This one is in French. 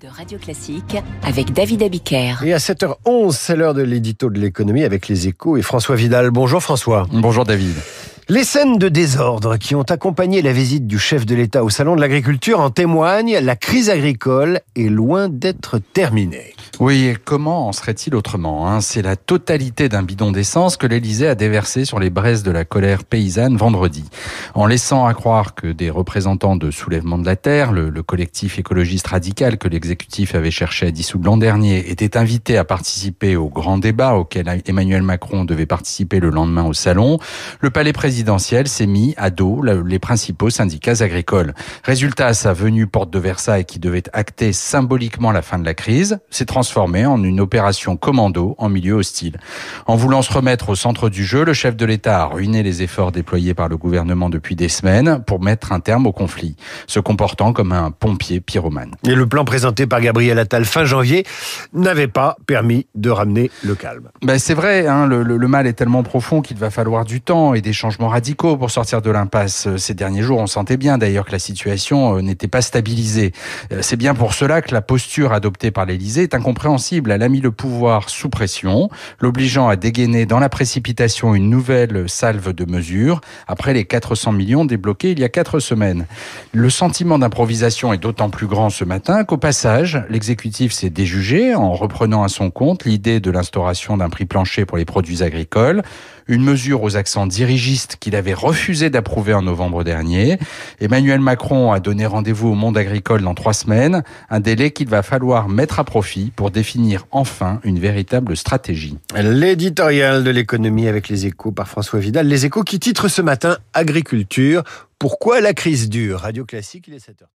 de Radio Classique avec David Abiker. Et à 7h11, c'est l'heure de l'édito de l'économie avec les échos et François Vidal. Bonjour François. Bonjour David. Les scènes de désordre qui ont accompagné la visite du chef de l'État au Salon de l'Agriculture en témoignent. La crise agricole est loin d'être terminée. Oui, comment en serait-il autrement hein? C'est la totalité d'un bidon d'essence que l'Élysée a déversé sur les braises de la colère paysanne vendredi. En laissant à croire que des représentants de Soulèvement de la Terre, le, le collectif écologiste radical que l'exécutif avait cherché à dissoudre l'an dernier, étaient invités à participer au grand débat auquel Emmanuel Macron devait participer le lendemain au Salon, le palais présidentiel s'est mis à dos les principaux syndicats agricoles. Résultat, sa venue porte de Versailles qui devait acter symboliquement la fin de la crise, s'est transformée en une opération commando en milieu hostile. En voulant se remettre au centre du jeu, le chef de l'État a ruiné les efforts déployés par le gouvernement depuis des semaines pour mettre un terme au conflit, se comportant comme un pompier pyromane. Et le plan présenté par Gabriel Attal fin janvier n'avait pas permis de ramener le calme. Ben c'est vrai, hein, le, le, le mal est tellement profond qu'il va falloir du temps et des changements radicaux pour sortir de l'impasse. Ces derniers jours, on sentait bien d'ailleurs que la situation euh, n'était pas stabilisée. Euh, c'est bien pour cela que la posture adoptée par l'Élysée est incompréhensible. Elle a mis le pouvoir sous pression, l'obligeant à dégainer dans la précipitation une nouvelle salve de mesures après les 400 millions débloqués il y a quatre semaines. Le sentiment d'improvisation est d'autant plus grand ce matin qu'au passage, l'exécutif s'est déjugé en reprenant à son compte l'idée de l'instauration d'un prix plancher pour les produits agricoles, une mesure aux accents dirigistes qu'il avait refusé d'approuver en novembre dernier. Emmanuel Macron a donné rendez-vous au monde agricole dans trois semaines, un délai qu'il va falloir mettre à profit pour définir enfin une véritable stratégie. L'éditorial de l'économie avec les échos par François Vidal. Les échos qui titrent ce matin Agriculture. Pourquoi la crise dure? Radio Classique, il est 7h.